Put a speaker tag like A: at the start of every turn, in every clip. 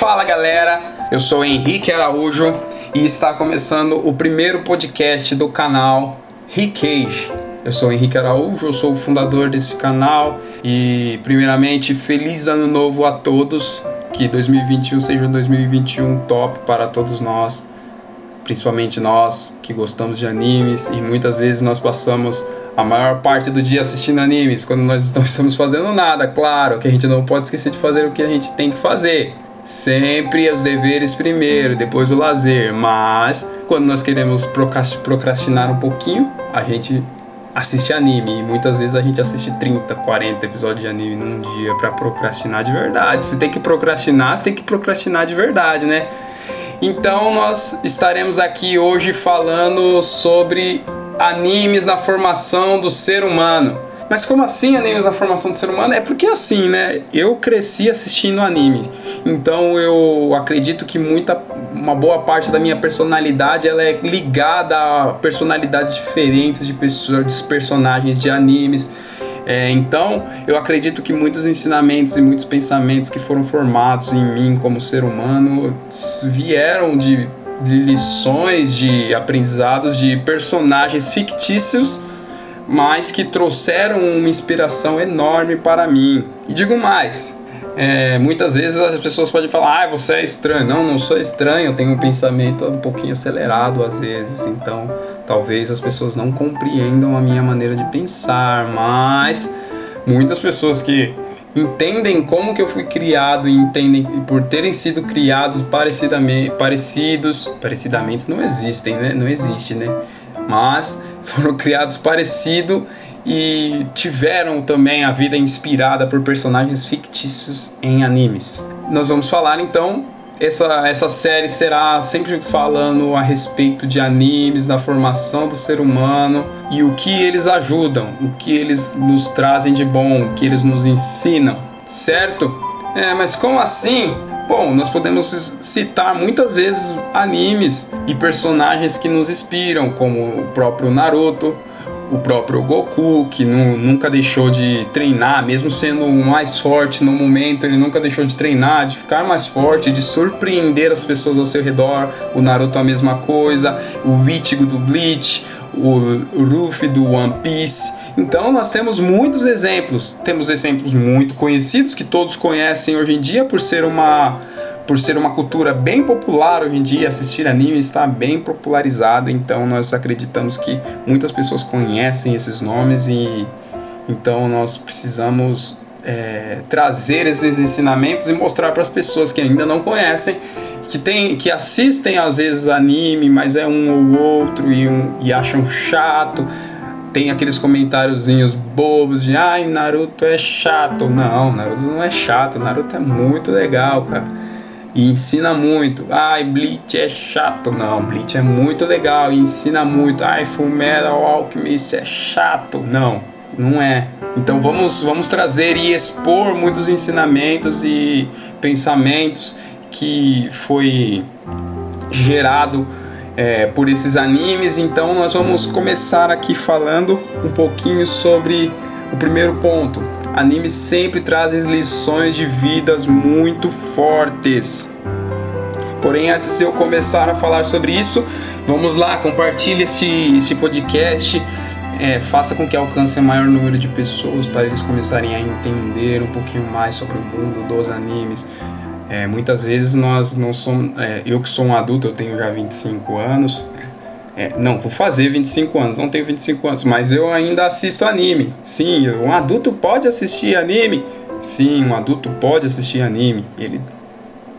A: Fala galera, eu sou Henrique Araújo e está começando o primeiro podcast do canal Rickage. Eu sou Henrique Araújo, eu sou o fundador desse canal e, primeiramente, feliz ano novo a todos. Que 2021 seja um 2021 top para todos nós, principalmente nós que gostamos de animes e muitas vezes nós passamos a maior parte do dia assistindo animes quando nós não estamos fazendo nada. Claro que a gente não pode esquecer de fazer o que a gente tem que fazer. Sempre os deveres primeiro, depois o lazer. Mas quando nós queremos procrastinar um pouquinho, a gente assiste anime. E muitas vezes a gente assiste 30, 40 episódios de anime num dia para procrastinar de verdade. Se tem que procrastinar, tem que procrastinar de verdade, né? Então nós estaremos aqui hoje falando sobre animes na formação do ser humano. Mas como assim animes na formação do ser humano? É porque assim, né? Eu cresci assistindo anime. Então eu acredito que muita uma boa parte da minha personalidade ela é ligada a personalidades diferentes de pessoas, de personagens de animes. É, então, eu acredito que muitos ensinamentos e muitos pensamentos que foram formados em mim como ser humano vieram de, de lições, de aprendizados de personagens fictícios mas que trouxeram uma inspiração enorme para mim. E digo mais, é, muitas vezes as pessoas podem falar, ah, você é estranho. Não, não sou estranho, eu tenho um pensamento um pouquinho acelerado às vezes, então talvez as pessoas não compreendam a minha maneira de pensar, mas muitas pessoas que entendem como que eu fui criado e entendem por terem sido criados parecidamente, parecidos, parecidamente não existem, né? Não existe, né? Mas foram criados parecido e tiveram também a vida inspirada por personagens fictícios em animes. Nós vamos falar então essa, essa série será sempre falando a respeito de animes, da formação do ser humano e o que eles ajudam, o que eles nos trazem de bom, o que eles nos ensinam, certo? É, mas como assim? Bom, nós podemos citar muitas vezes animes e personagens que nos inspiram, como o próprio Naruto, o próprio Goku, que nu, nunca deixou de treinar, mesmo sendo o mais forte no momento, ele nunca deixou de treinar, de ficar mais forte, de surpreender as pessoas ao seu redor. O Naruto a mesma coisa, o Ichigo do Bleach, o, Luffy do One Piece. Então nós temos muitos exemplos. Temos exemplos muito conhecidos que todos conhecem hoje em dia por ser uma por ser uma cultura bem popular hoje em dia, assistir anime está bem popularizado, então nós acreditamos que muitas pessoas conhecem esses nomes e então nós precisamos é, trazer esses ensinamentos e mostrar para as pessoas que ainda não conhecem, que, tem, que assistem às vezes anime, mas é um ou outro e, um, e acham chato. Tem aqueles comentáriozinhos bobos de ai, Naruto é chato. Não, Naruto não é chato, Naruto é muito legal, cara e ensina muito. Ai, Bleach é chato. Não, Bleach é muito legal e ensina muito. Ai, Fullmetal Alchemist é chato. Não, não é. Então vamos, vamos trazer e expor muitos ensinamentos e pensamentos que foi gerado é, por esses animes. Então nós vamos começar aqui falando um pouquinho sobre o primeiro ponto, Animes sempre trazem lições de vidas muito fortes. Porém, antes de eu começar a falar sobre isso, vamos lá, compartilhe esse, esse podcast. É, faça com que alcance o maior número de pessoas para eles começarem a entender um pouquinho mais sobre o mundo dos animes. É, muitas vezes nós não somos. É, eu que sou um adulto, eu tenho já 25 anos, é, não, vou fazer 25 anos, não tenho 25 anos, mas eu ainda assisto anime. Sim, um adulto pode assistir anime. Sim, um adulto pode assistir anime. Ele,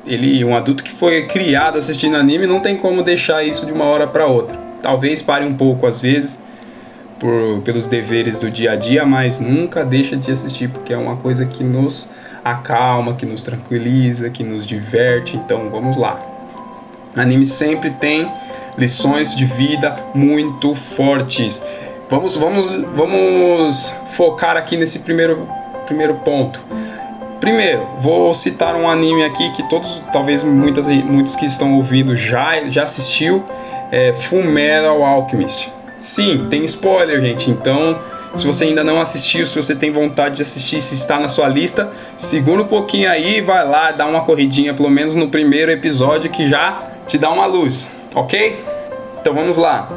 A: ele, um adulto que foi criado assistindo anime não tem como deixar isso de uma hora para outra. Talvez pare um pouco às vezes por, pelos deveres do dia a dia, mas nunca deixa de assistir porque é uma coisa que nos acalma, que nos tranquiliza, que nos diverte. Então, vamos lá. Anime sempre tem lições de vida muito fortes. Vamos, vamos, vamos focar aqui nesse primeiro, primeiro ponto. Primeiro, vou citar um anime aqui que todos, talvez muitas, muitos que estão ouvindo já, já assistiu, é Full Metal Alchemist. Sim, tem spoiler, gente, então Se você ainda não assistiu, se você tem vontade de assistir, se está na sua lista, segura um pouquinho aí, vai lá, dá uma corridinha, pelo menos no primeiro episódio, que já te dá uma luz, ok? Então vamos lá.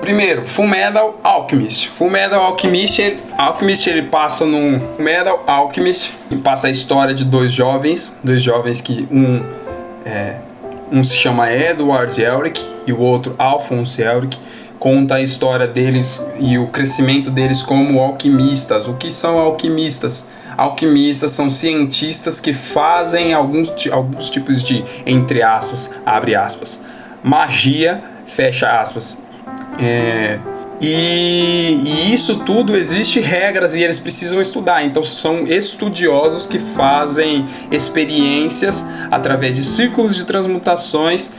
A: Primeiro, Fullmetal Alchemist. Fullmetal Alchemist, ele, Alchemist ele passa num Metal Alchemist e passa a história de dois jovens, dois jovens que um é, um se chama Edward Elric e o outro Alphonse Elric. Conta a história deles e o crescimento deles como alquimistas. O que são alquimistas? Alquimistas são cientistas que fazem alguns, alguns tipos de, entre aspas, abre aspas, magia, fecha aspas. É, e, e, isso tudo existe regras e eles precisam estudar. Então são estudiosos que fazem experiências através de círculos de transmutações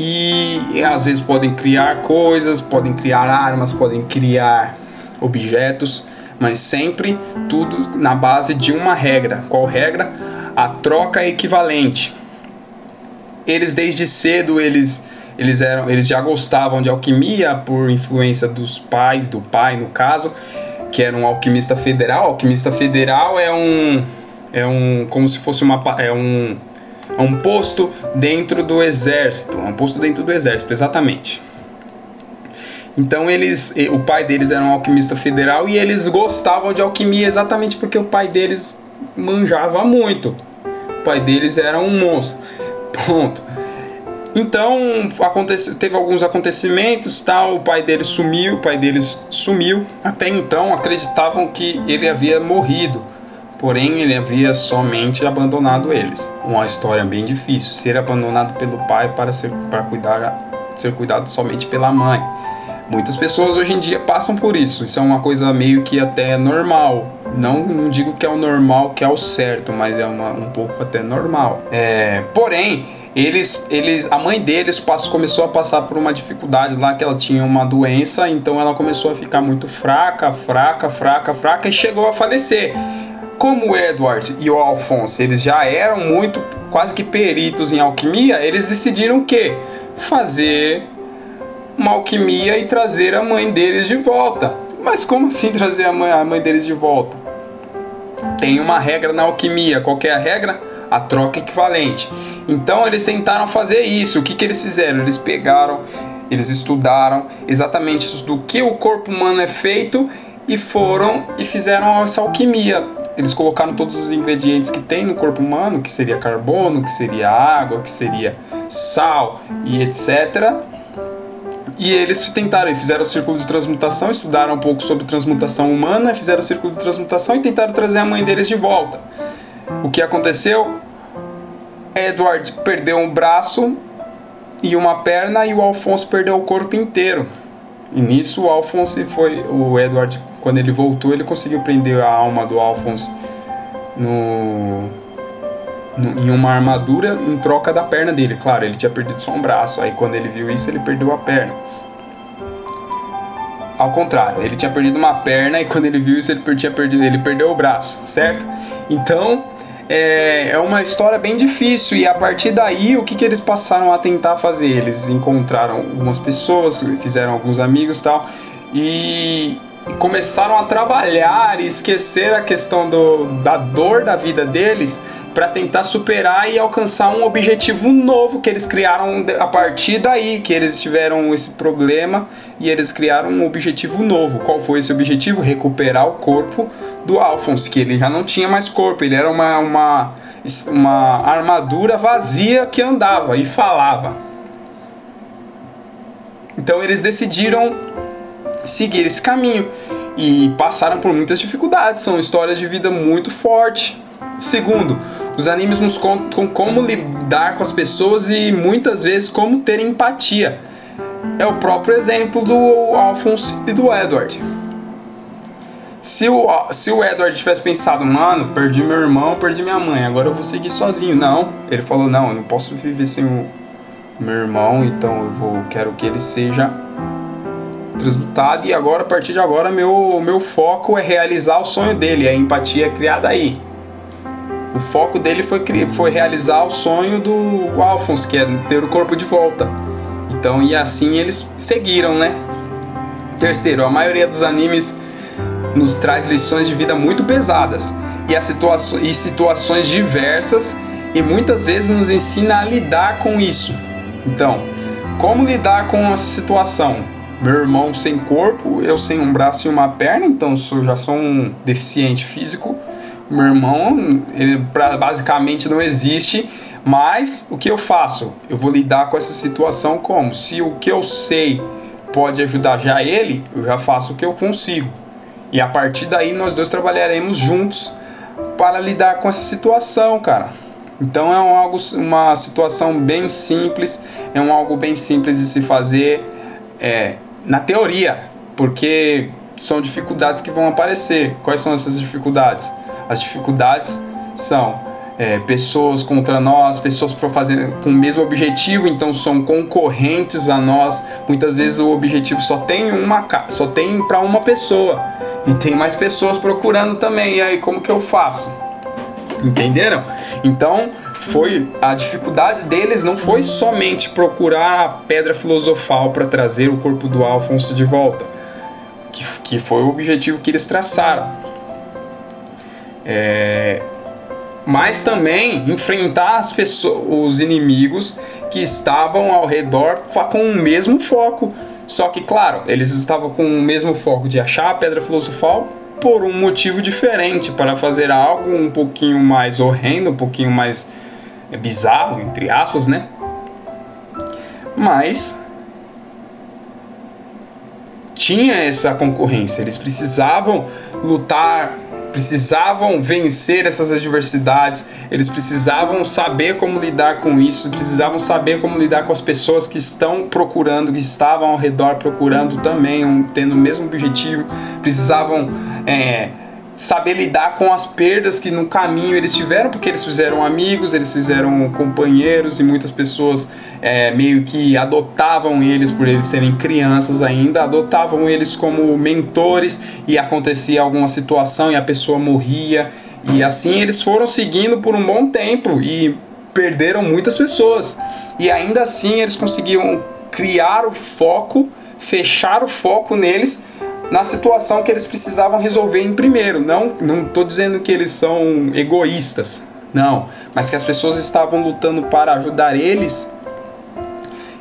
A: e, às vezes podem criar coisas, podem criar armas, podem criar objetos, mas sempre tudo na base de uma regra. Qual regra? A troca equivalente. Eles desde cedo eles eles eram, eles já gostavam de alquimia por influência dos pais, do pai no caso, que era um alquimista federal. alquimista federal é um é um como se fosse uma é um é um posto dentro do exército, um posto dentro do exército, exatamente. Então eles, o pai deles era um alquimista federal e eles gostavam de alquimia exatamente porque o pai deles manjava muito. O pai deles era um monstro. Ponto. Então, acontece, teve alguns acontecimentos, tal, o pai dele sumiu, o pai deles sumiu. Até então acreditavam que ele havia morrido, porém ele havia somente abandonado eles. Uma história bem difícil, ser abandonado pelo pai para ser para cuidar ser cuidado somente pela mãe. Muitas pessoas hoje em dia passam por isso. Isso é uma coisa meio que até normal. Não, não digo que é o normal, que é o certo, mas é uma, um pouco até normal. É, porém, eles, eles, a mãe deles passou, começou a passar por uma dificuldade lá que ela tinha uma doença, então ela começou a ficar muito fraca, fraca, fraca, fraca e chegou a falecer. Como o Edward e o Alphonse, eles já eram muito quase que peritos em alquimia, eles decidiram o quê? Fazer uma alquimia e trazer a mãe deles de volta. Mas como assim trazer a mãe, a mãe deles de volta? Tem uma regra na alquimia. Qual é a regra? A troca equivalente. Então eles tentaram fazer isso. O que, que eles fizeram? Eles pegaram, eles estudaram exatamente do que o corpo humano é feito e foram e fizeram essa alquimia. Eles colocaram todos os ingredientes que tem no corpo humano, que seria carbono, que seria água, que seria sal e etc. E eles tentaram, fizeram o círculo de transmutação, estudaram um pouco sobre transmutação humana, fizeram o círculo de transmutação e tentaram trazer a mãe deles de volta. O que aconteceu? Edward perdeu um braço e uma perna e o Alphonse perdeu o corpo inteiro. E nisso o Alphonse foi. O Edward, quando ele voltou, ele conseguiu prender a alma do Alphonse no, no, em uma armadura em troca da perna dele. Claro, ele tinha perdido só um braço. Aí quando ele viu isso, ele perdeu a perna. Ao contrário, ele tinha perdido uma perna e quando ele viu isso, ele, tinha perdido, ele perdeu o braço, certo? Então, é, é uma história bem difícil e a partir daí o que, que eles passaram a tentar fazer? Eles encontraram algumas pessoas, fizeram alguns amigos tal e começaram a trabalhar e esquecer a questão do, da dor da vida deles para tentar superar e alcançar um objetivo novo que eles criaram a partir daí que eles tiveram esse problema e eles criaram um objetivo novo. Qual foi esse objetivo? Recuperar o corpo do Alphonse, que ele já não tinha mais corpo, ele era uma, uma, uma armadura vazia que andava e falava. Então eles decidiram seguir esse caminho e passaram por muitas dificuldades, são histórias de vida muito fortes. Segundo, os animes nos contam como lidar com as pessoas e muitas vezes como ter empatia. É o próprio exemplo do Alphonse e do Edward. Se o, se o Edward tivesse pensado, mano, perdi meu irmão, perdi minha mãe, agora eu vou seguir sozinho. Não, ele falou, não, eu não posso viver sem o meu irmão, então eu vou, quero que ele seja transmutado e agora, a partir de agora, meu, meu foco é realizar o sonho dele, a empatia é criada aí. O foco dele foi, foi realizar o sonho do Alphonse, que é ter o corpo de volta. Então, e assim eles seguiram, né? Terceiro, a maioria dos animes nos traz lições de vida muito pesadas e, as situa e situações diversas e muitas vezes nos ensina a lidar com isso. Então, como lidar com essa situação? Meu irmão sem corpo, eu sem um braço e uma perna, então eu já sou um deficiente físico. Meu irmão, ele basicamente não existe, mas o que eu faço? Eu vou lidar com essa situação como? Se o que eu sei pode ajudar já ele, eu já faço o que eu consigo. E a partir daí nós dois trabalharemos juntos para lidar com essa situação, cara. Então é um algo, uma situação bem simples, é um algo bem simples de se fazer é, na teoria, porque são dificuldades que vão aparecer. Quais são essas dificuldades? As dificuldades são é, pessoas contra nós, pessoas fazer com o mesmo objetivo, então são concorrentes a nós. Muitas vezes o objetivo só tem uma, só tem para uma pessoa e tem mais pessoas procurando também. E aí como que eu faço? Entenderam? Então foi a dificuldade deles não foi somente procurar a pedra filosofal para trazer o corpo do Alfonso de volta, que, que foi o objetivo que eles traçaram. É, mas também enfrentar as pessoas, os inimigos que estavam ao redor com o mesmo foco. Só que, claro, eles estavam com o mesmo foco de achar a pedra filosofal por um motivo diferente, para fazer algo um pouquinho mais horrendo, um pouquinho mais bizarro, entre aspas, né? Mas tinha essa concorrência, eles precisavam lutar precisavam vencer essas adversidades, eles precisavam saber como lidar com isso, precisavam saber como lidar com as pessoas que estão procurando, que estavam ao redor procurando também, um, tendo o mesmo objetivo, precisavam é, saber lidar com as perdas que no caminho eles tiveram, porque eles fizeram amigos, eles fizeram companheiros e muitas pessoas é, meio que adotavam eles por eles serem crianças ainda, adotavam eles como mentores e acontecia alguma situação e a pessoa morria e assim eles foram seguindo por um bom tempo e perderam muitas pessoas e ainda assim eles conseguiam criar o foco, fechar o foco neles na situação que eles precisavam resolver em primeiro. Não, não estou dizendo que eles são egoístas, não, mas que as pessoas estavam lutando para ajudar eles.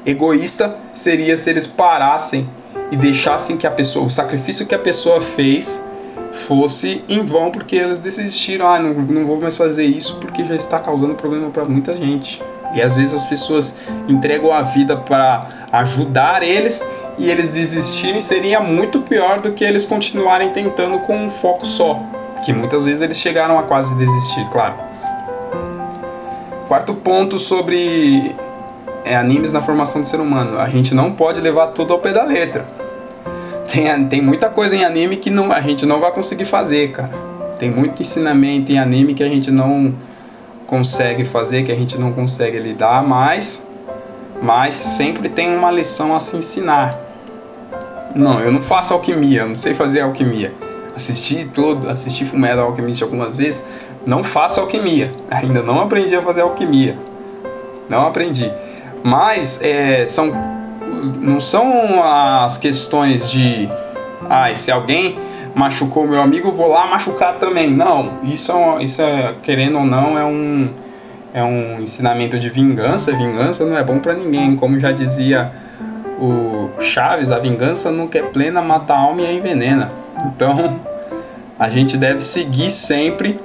A: Egoísta seria se eles parassem e deixassem que a pessoa, o sacrifício que a pessoa fez fosse em vão porque eles desistiram, ah, não, não vou mais fazer isso porque já está causando problema para muita gente. E às vezes as pessoas entregam a vida para ajudar eles e eles desistirem seria muito pior do que eles continuarem tentando com um foco só, que muitas vezes eles chegaram a quase desistir, claro. Quarto ponto sobre é, animes na formação do ser humano. A gente não pode levar tudo ao pé da letra. Tem, tem muita coisa em anime que não, a gente não vai conseguir fazer, cara. Tem muito ensinamento em anime que a gente não consegue fazer, que a gente não consegue lidar, mas, mas sempre tem uma lição a se ensinar. Não, eu não faço alquimia, eu não sei fazer alquimia. Assisti todo, assisti Fullmetal Alchemist algumas vezes, não faço alquimia. Ainda não aprendi a fazer alquimia. Não aprendi. Mas é, são, não são as questões de, ah, se alguém machucou meu amigo, vou lá machucar também. Não, isso é, isso é querendo ou não, é um, é um ensinamento de vingança. Vingança não é bom para ninguém, como já dizia o Chaves, a vingança nunca é plena, mata a alma e envenena. Então, a gente deve seguir sempre,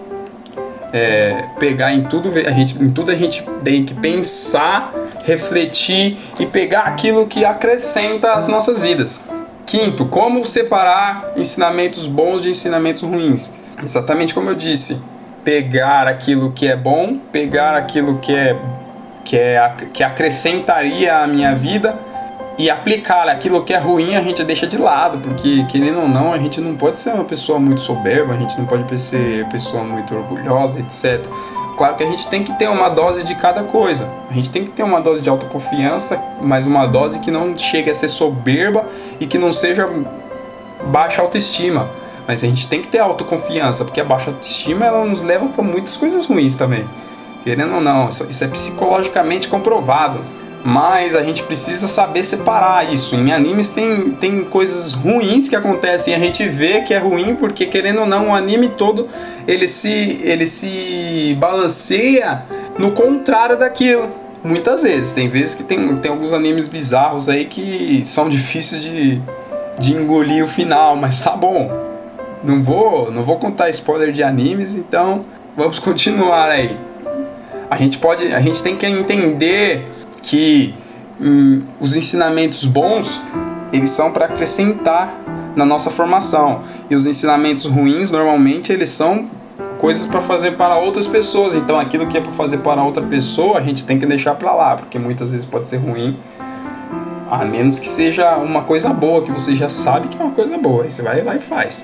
A: é, pegar em tudo, a gente, em tudo a gente tem que pensar, refletir e pegar aquilo que acrescenta as nossas vidas. Quinto, como separar ensinamentos bons de ensinamentos ruins? Exatamente como eu disse, pegar aquilo que é bom, pegar aquilo que é que, é, que acrescentaria a minha vida e aplicar aquilo que é ruim a gente deixa de lado, porque querendo ou não, a gente não pode ser uma pessoa muito soberba, a gente não pode ser pessoa muito orgulhosa, etc. Claro que a gente tem que ter uma dose de cada coisa. A gente tem que ter uma dose de autoconfiança, mas uma dose que não chegue a ser soberba e que não seja baixa autoestima. Mas a gente tem que ter autoconfiança, porque a baixa autoestima ela nos leva para muitas coisas ruins também. Querendo ou não, isso é psicologicamente comprovado. Mas a gente precisa saber separar isso. Em animes tem, tem coisas ruins que acontecem a gente vê que é ruim porque, querendo ou não, o anime todo ele se, ele se balanceia no contrário daquilo. Muitas vezes. Tem vezes que tem, tem alguns animes bizarros aí que são difíceis de, de engolir o final, mas tá bom. Não vou, não vou contar spoiler de animes, então vamos continuar aí. A gente pode, a gente tem que entender que hum, os ensinamentos bons eles são para acrescentar na nossa formação e os ensinamentos ruins normalmente eles são coisas para fazer para outras pessoas. Então aquilo que é para fazer para outra pessoa a gente tem que deixar para lá porque muitas vezes pode ser ruim. A menos que seja uma coisa boa, que você já sabe que é uma coisa boa, aí você vai lá e faz.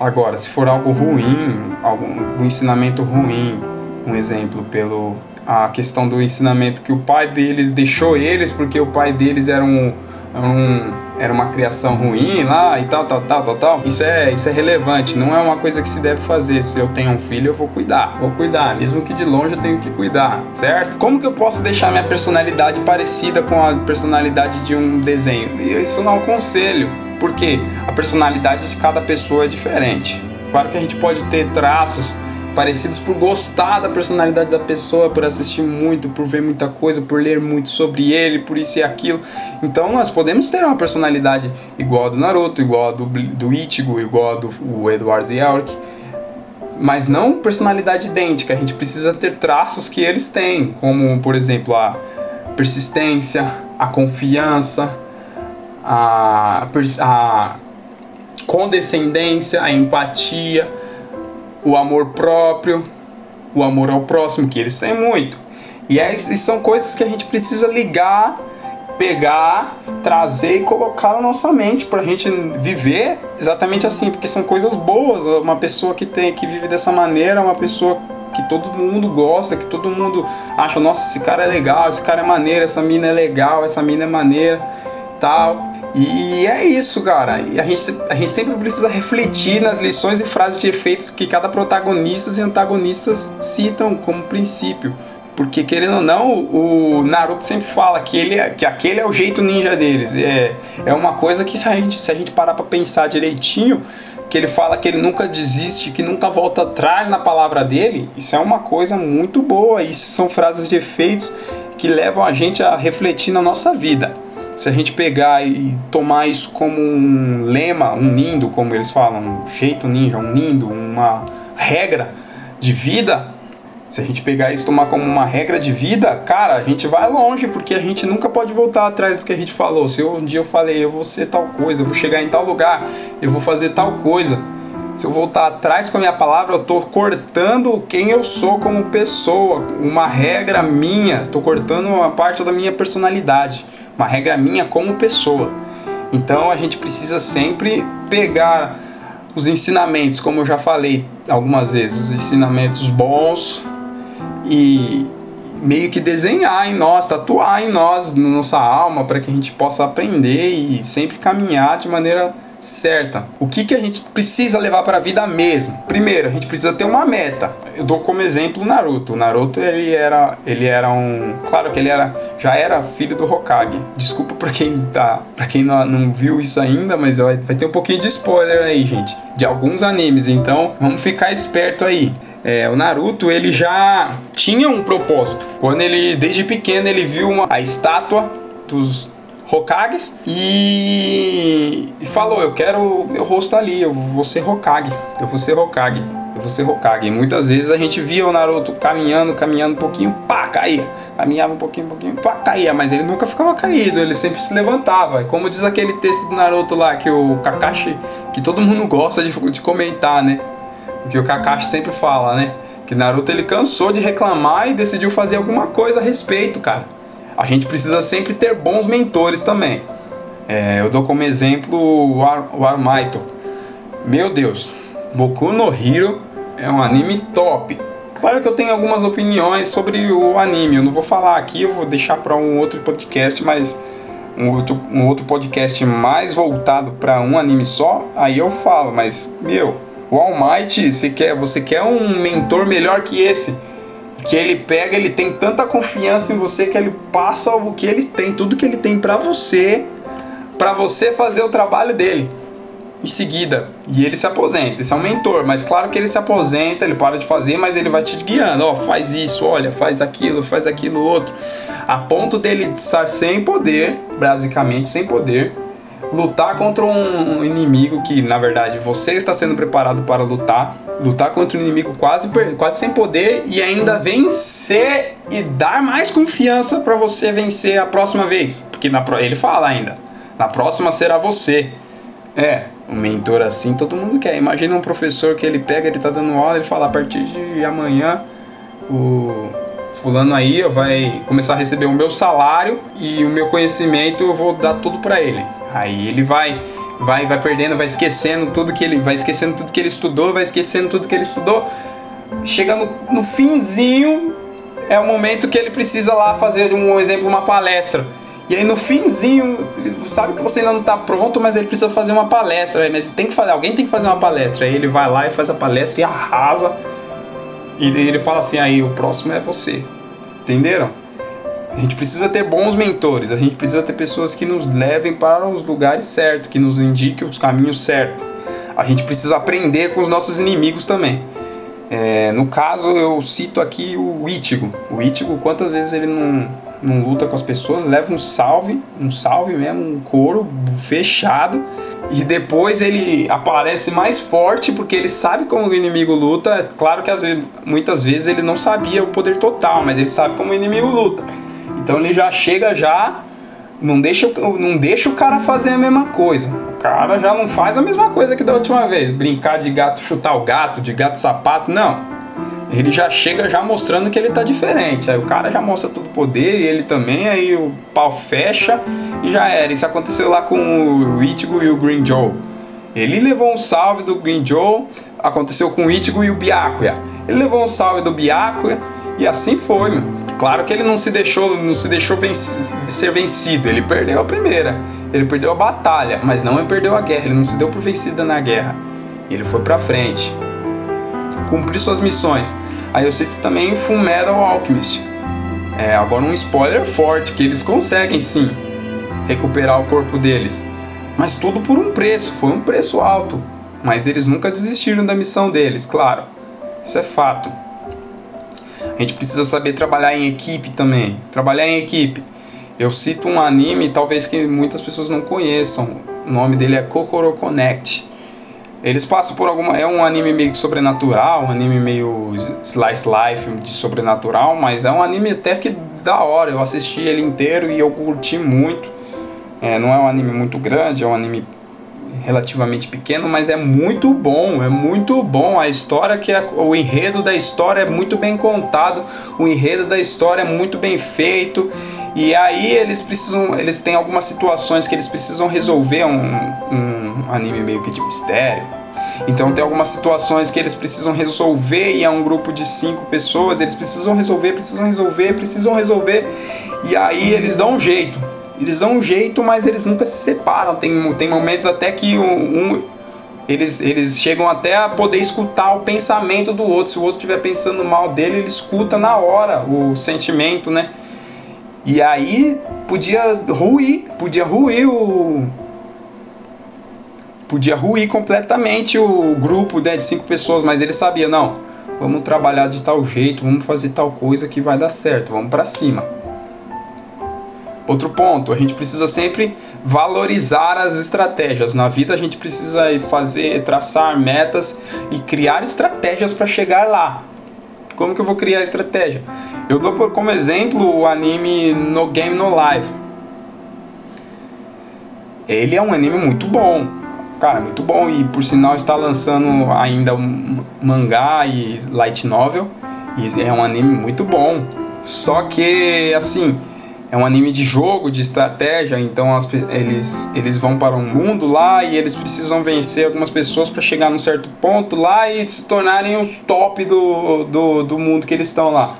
A: Agora, se for algo ruim, algum um ensinamento ruim, um exemplo pelo a questão do ensinamento que o pai deles deixou eles porque o pai deles era um, um era uma criação ruim lá e tal, tal, tal, tal, tal. Isso é, isso é relevante, não é uma coisa que se deve fazer. Se eu tenho um filho, eu vou cuidar. Vou cuidar, mesmo que de longe eu tenho que cuidar, certo? Como que eu posso deixar minha personalidade parecida com a personalidade de um desenho? Isso não é um conselho, porque a personalidade de cada pessoa é diferente. Claro que a gente pode ter traços parecidos por gostar da personalidade da pessoa, por assistir muito, por ver muita coisa, por ler muito sobre ele, por isso e aquilo. Então nós podemos ter uma personalidade igual a do Naruto, igual a do, do Ichigo, igual a do o Edward Elric, mas não personalidade idêntica. A gente precisa ter traços que eles têm, como por exemplo a persistência, a confiança, a, a condescendência, a empatia o amor próprio, o amor ao próximo, que eles têm muito. E, é, e são coisas que a gente precisa ligar, pegar, trazer e colocar na nossa mente para a gente viver exatamente assim, porque são coisas boas. Uma pessoa que tem que vive dessa maneira, uma pessoa que todo mundo gosta, que todo mundo acha, nossa, esse cara é legal, esse cara é maneiro, essa mina é legal, essa mina é maneira, tal. E é isso, cara. E a gente, a gente sempre precisa refletir nas lições e frases de efeitos que cada protagonista e antagonistas citam como princípio. Porque, querendo ou não, o Naruto sempre fala que, ele, é, que aquele é o jeito ninja deles. É, é uma coisa que, se a, gente, se a gente parar pra pensar direitinho, que ele fala que ele nunca desiste, que nunca volta atrás na palavra dele, isso é uma coisa muito boa. Isso são frases de efeitos que levam a gente a refletir na nossa vida se a gente pegar e tomar isso como um lema, um nindo, como eles falam, um jeito ninja, um nindo, uma regra de vida, se a gente pegar isso e tomar como uma regra de vida, cara, a gente vai longe, porque a gente nunca pode voltar atrás do que a gente falou. Se eu, um dia eu falei, eu vou ser tal coisa, eu vou chegar em tal lugar, eu vou fazer tal coisa. Se eu voltar atrás com a minha palavra, eu estou cortando quem eu sou como pessoa, uma regra minha, estou cortando uma parte da minha personalidade uma regra minha como pessoa. Então a gente precisa sempre pegar os ensinamentos, como eu já falei algumas vezes, os ensinamentos bons e meio que desenhar em nós, tatuar em nós, na nossa alma, para que a gente possa aprender e sempre caminhar de maneira certa. O que, que a gente precisa levar para a vida mesmo? Primeiro, a gente precisa ter uma meta. Eu dou como exemplo o Naruto. O Naruto ele era, ele era um, claro que ele era, já era filho do Hokage. Desculpa para quem tá, para quem não, não, viu isso ainda, mas vai, vai ter um pouquinho de spoiler aí, gente, de alguns animes. Então, vamos ficar esperto aí. É, o Naruto ele já tinha um propósito. Quando ele, desde pequeno, ele viu uma, a estátua dos Hokages e, falou: Eu quero meu rosto ali, eu vou ser Hokage, eu vou ser Hokage, eu vou ser Hokage. E muitas vezes a gente via o Naruto caminhando, caminhando um pouquinho, pá, caía. Caminhava um pouquinho, um pouquinho, pá, caía. Mas ele nunca ficava caído, ele sempre se levantava. Como diz aquele texto do Naruto lá, que o Kakashi, que todo mundo gosta de, de comentar, né? Que o Kakashi sempre fala, né? Que Naruto ele cansou de reclamar e decidiu fazer alguma coisa a respeito, cara a gente precisa sempre ter bons mentores também. É, eu dou como exemplo o, Ar, o Armaito. Meu Deus, Boku no Hero é um anime top. Claro que eu tenho algumas opiniões sobre o anime, eu não vou falar aqui, eu vou deixar para um outro podcast, mas um outro, um outro podcast mais voltado para um anime só, aí eu falo, mas meu, o All Might, você quer, você quer um mentor melhor que esse? Que ele pega, ele tem tanta confiança em você que ele passa o que ele tem, tudo que ele tem para você, para você fazer o trabalho dele. Em seguida, e ele se aposenta. Esse é um mentor, mas claro que ele se aposenta, ele para de fazer, mas ele vai te guiando. Ó, oh, faz isso, olha, faz aquilo, faz aquilo outro, a ponto dele estar sem poder, basicamente sem poder, lutar contra um inimigo que, na verdade, você está sendo preparado para lutar, lutar contra um inimigo quase, quase sem poder e ainda vencer e dar mais confiança para você vencer a próxima vez. Porque na, ele fala ainda, na próxima será você. É, um mentor assim todo mundo quer. Imagina um professor que ele pega, ele tá dando aula, ele fala a partir de amanhã o fulano aí vai começar a receber o meu salário e o meu conhecimento eu vou dar tudo para ele. Aí ele vai vai vai perdendo, vai esquecendo tudo que ele vai esquecendo tudo que ele estudou, vai esquecendo tudo que ele estudou. Chega no, no finzinho é o momento que ele precisa lá fazer um exemplo uma palestra. E aí no finzinho, sabe que você ainda não está pronto, mas ele precisa fazer uma palestra, mas tem que fazer, alguém tem que fazer uma palestra. Aí ele vai lá e faz a palestra e arrasa. E ele fala assim: "Aí o próximo é você". Entenderam? A gente precisa ter bons mentores, a gente precisa ter pessoas que nos levem para os lugares certos, que nos indiquem os caminhos certos. A gente precisa aprender com os nossos inimigos também. É, no caso, eu cito aqui o Ichigo. O Ichigo, quantas vezes ele não, não luta com as pessoas, leva um salve, um salve mesmo, um couro fechado, e depois ele aparece mais forte porque ele sabe como o inimigo luta. Claro que às vezes, muitas vezes ele não sabia o poder total, mas ele sabe como o inimigo luta. Então ele já chega já, não deixa, não deixa o cara fazer a mesma coisa. O cara já não faz a mesma coisa que da última vez, brincar de gato chutar o gato, de gato sapato, não. Ele já chega já mostrando que ele tá diferente. Aí o cara já mostra todo o poder e ele também, aí o pau fecha e já era. Isso aconteceu lá com o Ichigo e o Green Joe. Ele levou um salve do Green Joe, aconteceu com o Ichigo e o Byakuya. Ele levou um salve do Byakuya e assim foi, meu. Claro que ele não se deixou, não se deixou venci ser vencido, ele perdeu a primeira, ele perdeu a batalha, mas não ele perdeu a guerra, ele não se deu por vencido na guerra. Ele foi para frente, cumpriu suas missões. Aí eu cito também Full Metal Alchemist. É, agora um spoiler forte que eles conseguem sim recuperar o corpo deles, mas tudo por um preço, foi um preço alto. Mas eles nunca desistiram da missão deles, claro. Isso é fato. A gente precisa saber trabalhar em equipe também. Trabalhar em equipe. Eu cito um anime, talvez que muitas pessoas não conheçam. O nome dele é Kokoro Connect. Eles passam por alguma. É um anime meio sobrenatural, um anime meio slice life de sobrenatural, mas é um anime até que da hora. Eu assisti ele inteiro e eu curti muito. É, não é um anime muito grande, é um anime relativamente pequeno, mas é muito bom, é muito bom. A história que é, o enredo da história é muito bem contado, o enredo da história é muito bem feito. E aí eles precisam, eles têm algumas situações que eles precisam resolver um, um anime meio que de mistério. Então tem algumas situações que eles precisam resolver e é um grupo de cinco pessoas, eles precisam resolver, precisam resolver, precisam resolver. E aí eles dão um jeito eles dão um jeito, mas eles nunca se separam. Tem, tem momentos até que um, um eles, eles chegam até a poder escutar o pensamento do outro. Se o outro estiver pensando mal dele, ele escuta na hora o sentimento, né? E aí podia ruir, podia ruir o. Podia ruir completamente o grupo né, de cinco pessoas, mas ele sabia, não, vamos trabalhar de tal jeito, vamos fazer tal coisa que vai dar certo, vamos para cima. Outro ponto, a gente precisa sempre valorizar as estratégias. Na vida a gente precisa fazer, traçar metas e criar estratégias para chegar lá. Como que eu vou criar estratégia? Eu dou como exemplo o anime No Game No Life. Ele é um anime muito bom, cara, muito bom e por sinal está lançando ainda um mangá e light novel e é um anime muito bom. Só que assim, é um anime de jogo, de estratégia, então as, eles, eles vão para um mundo lá e eles precisam vencer algumas pessoas para chegar num certo ponto lá e se tornarem os top do, do, do mundo que eles estão lá.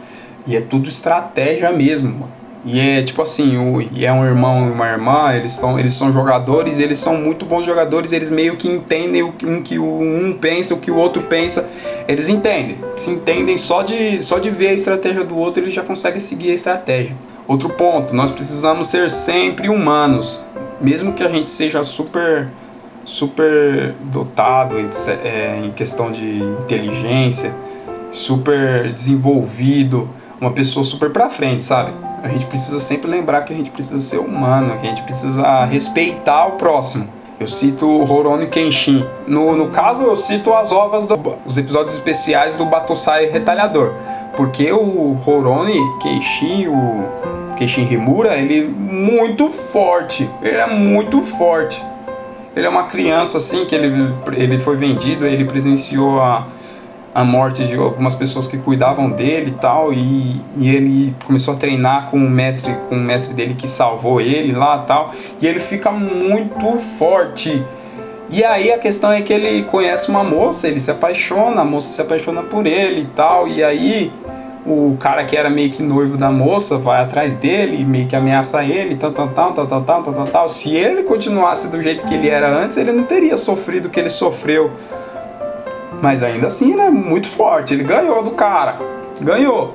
A: E é tudo estratégia mesmo. E é tipo assim, o, e é um irmão e uma irmã, eles são, eles são jogadores, eles são muito bons jogadores, eles meio que entendem o que um, que o um pensa, o que o outro pensa. Eles entendem, se entendem só de, só de ver a estratégia do outro, eles já conseguem seguir a estratégia. Outro ponto, nós precisamos ser sempre humanos, mesmo que a gente seja super super dotado em, é, em questão de inteligência, super desenvolvido, uma pessoa super pra frente, sabe? A gente precisa sempre lembrar que a gente precisa ser humano, que a gente precisa respeitar o próximo. Eu cito o Rurouni Kenshin. No, no caso, eu cito as ovas, do, os episódios especiais do Batosai Retalhador. Porque o Rurouni Kenshin, o Kenshin Himura, ele é muito forte. Ele é muito forte. Ele é uma criança assim que ele, ele foi vendido, ele presenciou a, a morte de algumas pessoas que cuidavam dele e tal, e, e ele começou a treinar com o mestre, com o mestre dele que salvou ele lá tal, e ele fica muito forte. E aí a questão é que ele conhece uma moça, ele se apaixona, a moça se apaixona por ele e tal, e aí o cara que era meio que noivo da moça vai atrás dele, meio que ameaça ele, tal, tal, tal, tal, tal, tal, tal, tal. Se ele continuasse do jeito que ele era antes, ele não teria sofrido o que ele sofreu mas ainda assim, né? Muito forte. Ele ganhou do cara. Ganhou.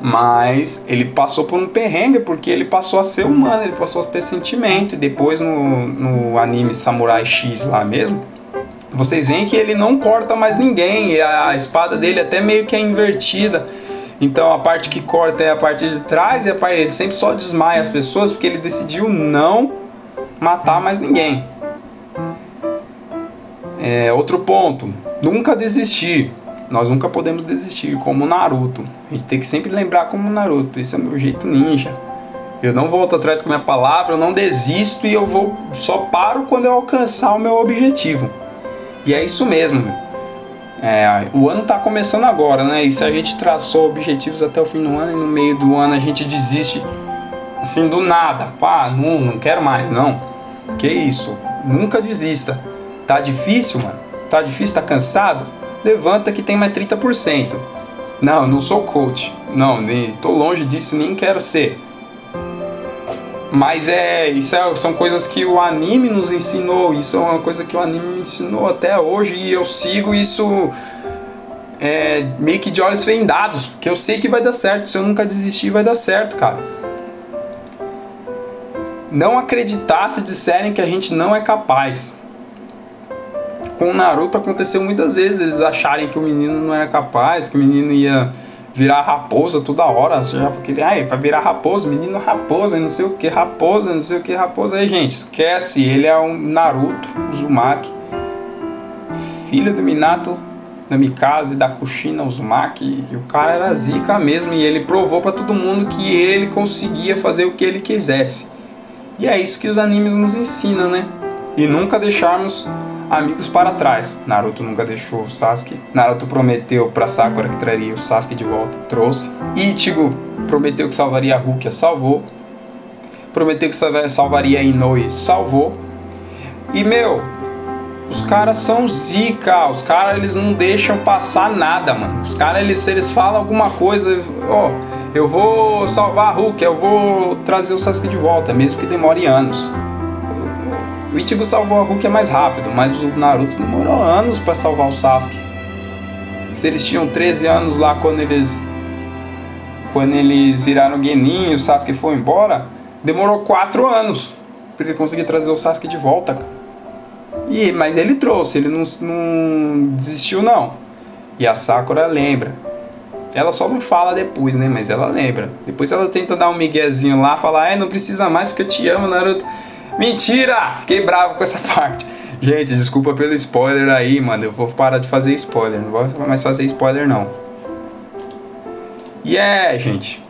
A: Mas ele passou por um perrengue porque ele passou a ser humano, ele passou a ter sentimento. E depois no, no anime Samurai X lá mesmo, vocês veem que ele não corta mais ninguém. A espada dele até meio que é invertida. Então a parte que corta é a parte de trás e a parte, ele sempre só desmaia as pessoas porque ele decidiu não matar mais ninguém. É, outro ponto, nunca desistir. Nós nunca podemos desistir, como Naruto. A gente tem que sempre lembrar como Naruto. Esse é o meu jeito ninja. Eu não volto atrás com a minha palavra, eu não desisto e eu vou só paro quando eu alcançar o meu objetivo. E é isso mesmo. É, o ano está começando agora, né? E se a gente traçou objetivos até o fim do ano e no meio do ano a gente desiste assim do nada, pá, não, não quero mais, não. Que isso? Nunca desista. Tá difícil, mano? Tá difícil, tá cansado? Levanta que tem mais 30%. Não, não sou coach. Não, nem tô longe disso, nem quero ser. Mas é, isso é, são coisas que o anime nos ensinou. Isso é uma coisa que o anime me ensinou até hoje e eu sigo isso é, meio que de olhos vendados, porque eu sei que vai dar certo. Se eu nunca desistir, vai dar certo, cara. Não acreditar se disserem que a gente não é capaz com o Naruto aconteceu muitas vezes eles acharem que o menino não era capaz, que o menino ia virar raposa toda hora. Você já queria, ai, vai virar raposa, menino raposa, não sei o que, raposa, não sei o que, raposa. Aí, gente, esquece, ele é um Naruto Uzumaki, filho do Minato da Mikasa e da Kushina Uzumaki. E o cara era zica mesmo e ele provou para todo mundo que ele conseguia fazer o que ele quisesse. E é isso que os animes nos ensinam, né? E nunca deixarmos amigos para trás. Naruto nunca deixou o Sasuke. Naruto prometeu para Sakura que traria o Sasuke de volta, trouxe. Ichigo prometeu que salvaria a Rukia, salvou. Prometeu que salvaria a Inoue, salvou. E meu, os caras são zica, os caras eles não deixam passar nada, mano. Os caras eles, eles falam alguma coisa, ó, oh, eu vou salvar a Rukia, eu vou trazer o Sasuke de volta, mesmo que demore anos. O Ichigo salvou a Rukia mais rápido, mas o Naruto demorou anos para salvar o Sasuke. Se eles tinham 13 anos lá quando eles quando eles viraram Genin e o Sasuke foi embora, demorou 4 anos para ele conseguir trazer o Sasuke de volta. E, mas ele trouxe, ele não, não desistiu não. E a Sakura lembra. Ela só não fala depois, né? Mas ela lembra. Depois ela tenta dar um miguezinho lá, falar, é, não precisa mais porque eu te amo, Naruto. Mentira! Fiquei bravo com essa parte. Gente, desculpa pelo spoiler aí, mano. Eu vou parar de fazer spoiler. Não vou mais fazer spoiler, não. E é, gente.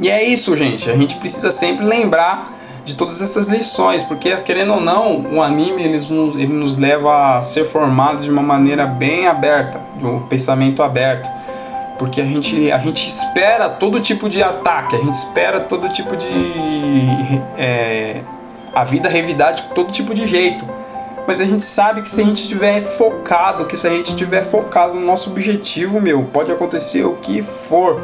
A: E é isso, gente. A gente precisa sempre lembrar de todas essas lições, porque querendo ou não, o anime ele ele nos leva a ser formados de uma maneira bem aberta, de um pensamento aberto porque a gente, a gente espera todo tipo de ataque, a gente espera todo tipo de. É, a vida revidar de todo tipo de jeito. Mas a gente sabe que se a gente estiver focado, que se a gente estiver focado no nosso objetivo, meu, pode acontecer o que for,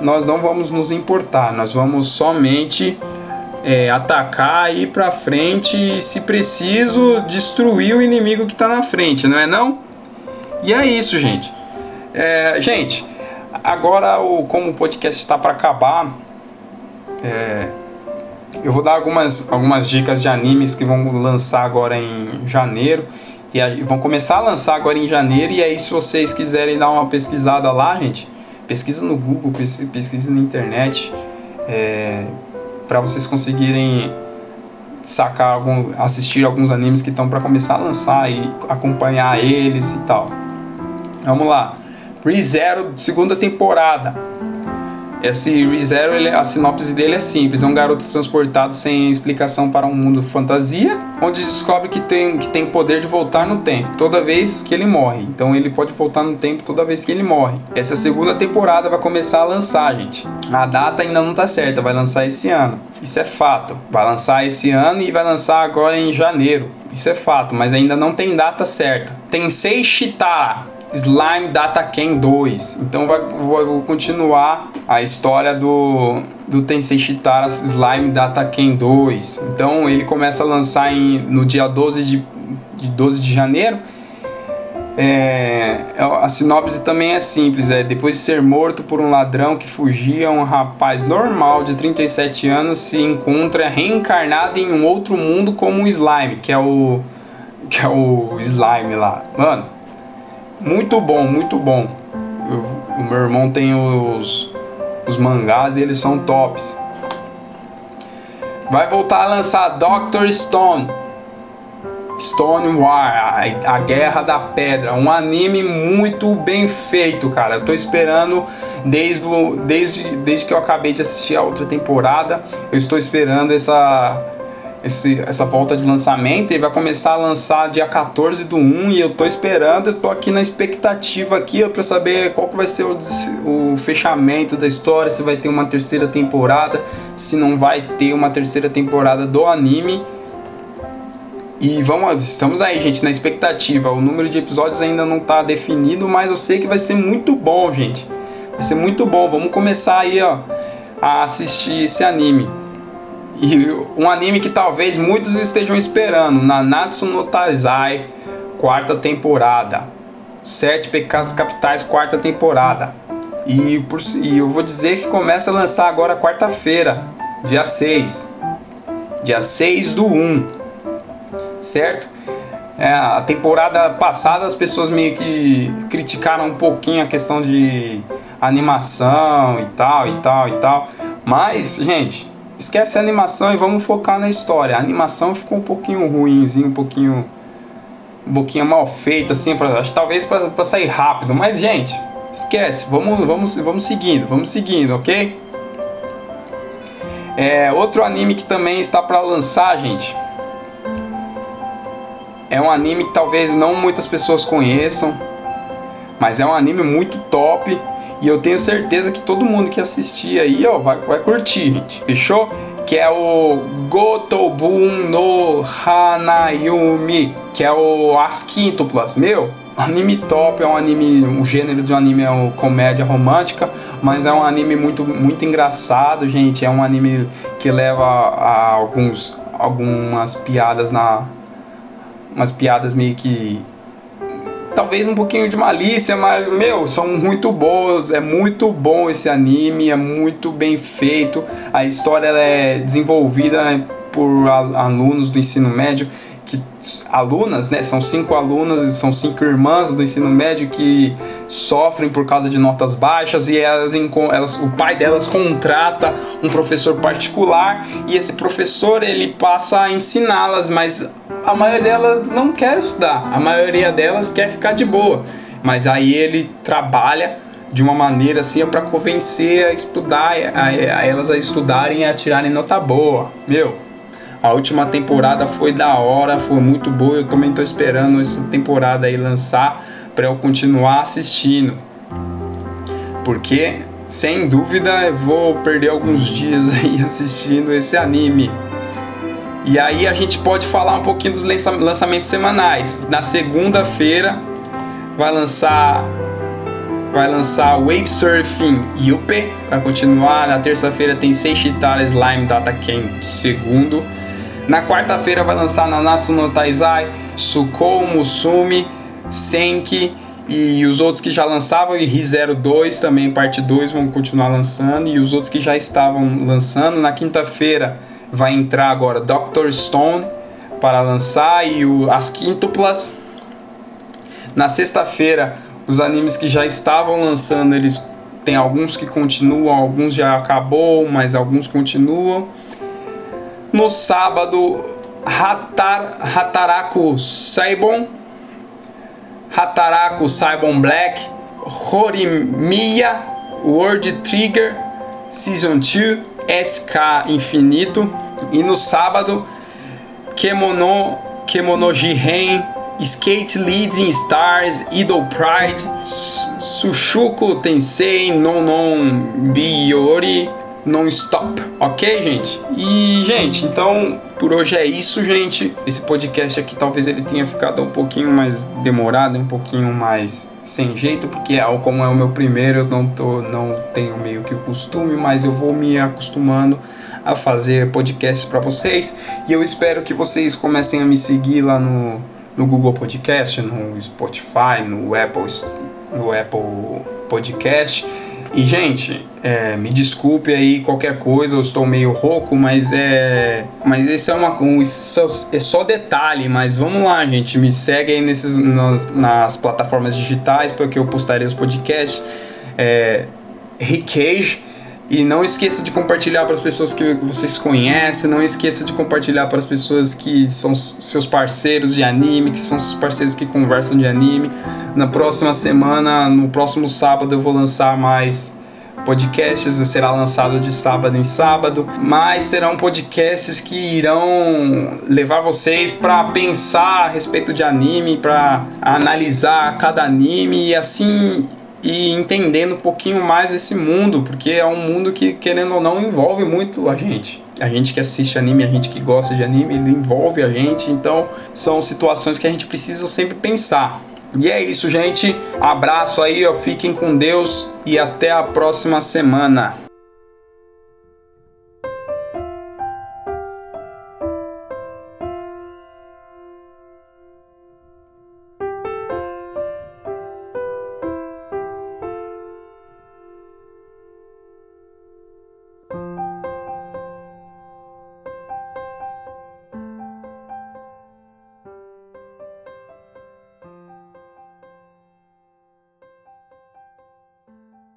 A: nós não vamos nos importar, nós vamos somente é, atacar, ir pra frente e, se preciso, destruir o inimigo que está na frente, não é não? E é isso, gente. É, gente, agora o, como o podcast está para acabar, é, eu vou dar algumas, algumas dicas de animes que vão lançar agora em janeiro. E aí, vão começar a lançar agora em janeiro. E aí, se vocês quiserem dar uma pesquisada lá, gente, pesquisa no Google, pesquisa na internet, é, para vocês conseguirem sacar algum, assistir alguns animes que estão para começar a lançar e acompanhar eles e tal. Vamos lá. ReZero, segunda temporada. Esse ReZero, ele, a sinopse dele é simples: é um garoto transportado sem explicação para um mundo fantasia, onde descobre que tem, que tem poder de voltar no tempo toda vez que ele morre. Então ele pode voltar no tempo toda vez que ele morre. Essa segunda temporada vai começar a lançar, gente. A data ainda não tá certa, vai lançar esse ano. Isso é fato. Vai lançar esse ano e vai lançar agora em janeiro. Isso é fato, mas ainda não tem data certa. Tem seis Shitara Slime Data Ken 2. Então vai, vou continuar a história do, do Tensei Shitara Slime Data Ken 2. Então ele começa a lançar em, no dia 12 de, de 12 de janeiro. É, a sinopse também é simples, é depois de ser morto por um ladrão que fugia, um rapaz normal de 37 anos se encontra reencarnado em um outro mundo como um slime, que é o que é o slime lá. Mano, muito bom, muito bom. Eu, o meu irmão tem os, os mangás e eles são tops. Vai voltar a lançar Doctor Stone. Stone War, a, Guerra da Pedra, um anime muito bem feito, cara. Eu tô esperando desde, desde, desde que eu acabei de assistir a outra temporada. Eu estou esperando essa esse, essa volta de lançamento. Ele vai começar a lançar dia 14 do 1 e eu tô esperando, eu tô aqui na expectativa aqui para saber qual que vai ser o, o fechamento da história, se vai ter uma terceira temporada, se não vai ter uma terceira temporada do anime. E vamos, estamos aí, gente, na expectativa. O número de episódios ainda não está definido, mas eu sei que vai ser muito bom, gente. Vai ser muito bom. Vamos começar aí, ó, a assistir esse anime. E um anime que talvez muitos estejam esperando, Nanatsu no Taizai, quarta temporada. Sete Pecados Capitais, quarta temporada. E, por, e eu vou dizer que começa a lançar agora quarta-feira, dia 6. Dia 6 do 1. Certo? É, a temporada passada as pessoas meio que criticaram um pouquinho a questão de animação e tal, e tal, e tal. Mas, gente, esquece a animação e vamos focar na história. A animação ficou um pouquinho ruimzinho, um pouquinho um pouquinho mal feita assim, para talvez para sair rápido, mas gente, esquece, vamos vamos vamos seguindo, vamos seguindo, OK? É, outro anime que também está para lançar, gente. É um anime que talvez não muitas pessoas conheçam, mas é um anime muito top e eu tenho certeza que todo mundo que assistir aí, ó, vai, vai curtir, gente. Fechou? Que é o Gotobun no Hanayumi, que é o As Quíntuplas. Meu, anime top, é um anime, o gênero de um anime é uma comédia romântica, mas é um anime muito, muito engraçado, gente. É um anime que leva a alguns, algumas piadas na. umas piadas meio que talvez um pouquinho de malícia, mas meu, são muito boas, é muito bom esse anime, é muito bem feito. A história é desenvolvida por alunos do ensino médio que alunas, né, são cinco alunas e são cinco irmãs do ensino médio que sofrem por causa de notas baixas e elas, elas o pai delas contrata um professor particular e esse professor ele passa a ensiná-las, mas a maioria delas não quer estudar, a maioria delas quer ficar de boa, mas aí ele trabalha de uma maneira assim para convencer a estudar, a, a elas a estudarem e a tirarem nota boa, meu a última temporada foi da hora, foi muito boa. Eu também tô esperando essa temporada aí lançar para eu continuar assistindo. Porque, sem dúvida, eu vou perder alguns dias aí assistindo esse anime. E aí a gente pode falar um pouquinho dos lançamentos semanais. Na segunda-feira vai lançar vai lançar Wave Surfing Yuppie, vai continuar. Na terça-feira tem Seishitara Slime Data Ken segundo. Na quarta-feira vai lançar Nanatsu no Taizai, Sukou Musumi, Senki E os outros que já lançavam, e Ri02 também, parte 2, vão continuar lançando. E os outros que já estavam lançando, na quinta-feira vai entrar agora Doctor Stone para lançar e o, as quíntuplas. Na sexta-feira, os animes que já estavam lançando, eles tem alguns que continuam, alguns já acabou, mas alguns continuam. No sábado, Hatar, Hataraku Saibon, Hataraku Saibon Black, Horimiya, World Trigger, Season 2, SK Infinito. E no sábado, Kemono, Kemono Jiren, Skate Leading Stars, Idol Pride, Sushuko Tensei, Non Non Biyori, Non-Stop, ok, gente? E, gente, então por hoje é isso, gente. Esse podcast aqui talvez ele tenha ficado um pouquinho mais demorado, um pouquinho mais sem jeito, porque como é o meu primeiro, eu não, tô, não tenho meio que o costume, mas eu vou me acostumando a fazer podcasts para vocês e eu espero que vocês comecem a me seguir lá no no Google Podcast, no Spotify, no Apple, no Apple Podcast. E, gente, é, me desculpe aí qualquer coisa, eu estou meio rouco, mas é. Mas esse é uma. Um, isso é só detalhe, mas vamos lá, gente. Me segue aí nesses, nas, nas plataformas digitais, porque eu postarei os podcasts. É, e não esqueça de compartilhar para as pessoas que vocês conhecem, não esqueça de compartilhar para as pessoas que são seus parceiros de anime, que são seus parceiros que conversam de anime. Na próxima semana, no próximo sábado, eu vou lançar mais podcasts, será lançado de sábado em sábado, mas serão podcasts que irão levar vocês para pensar a respeito de anime, para analisar cada anime e assim e entendendo um pouquinho mais esse mundo, porque é um mundo que, querendo ou não, envolve muito a gente. A gente que assiste anime, a gente que gosta de anime, ele envolve a gente, então são situações que a gente precisa sempre pensar. E é isso, gente. Abraço aí, ó, fiquem com Deus e até a próxima semana.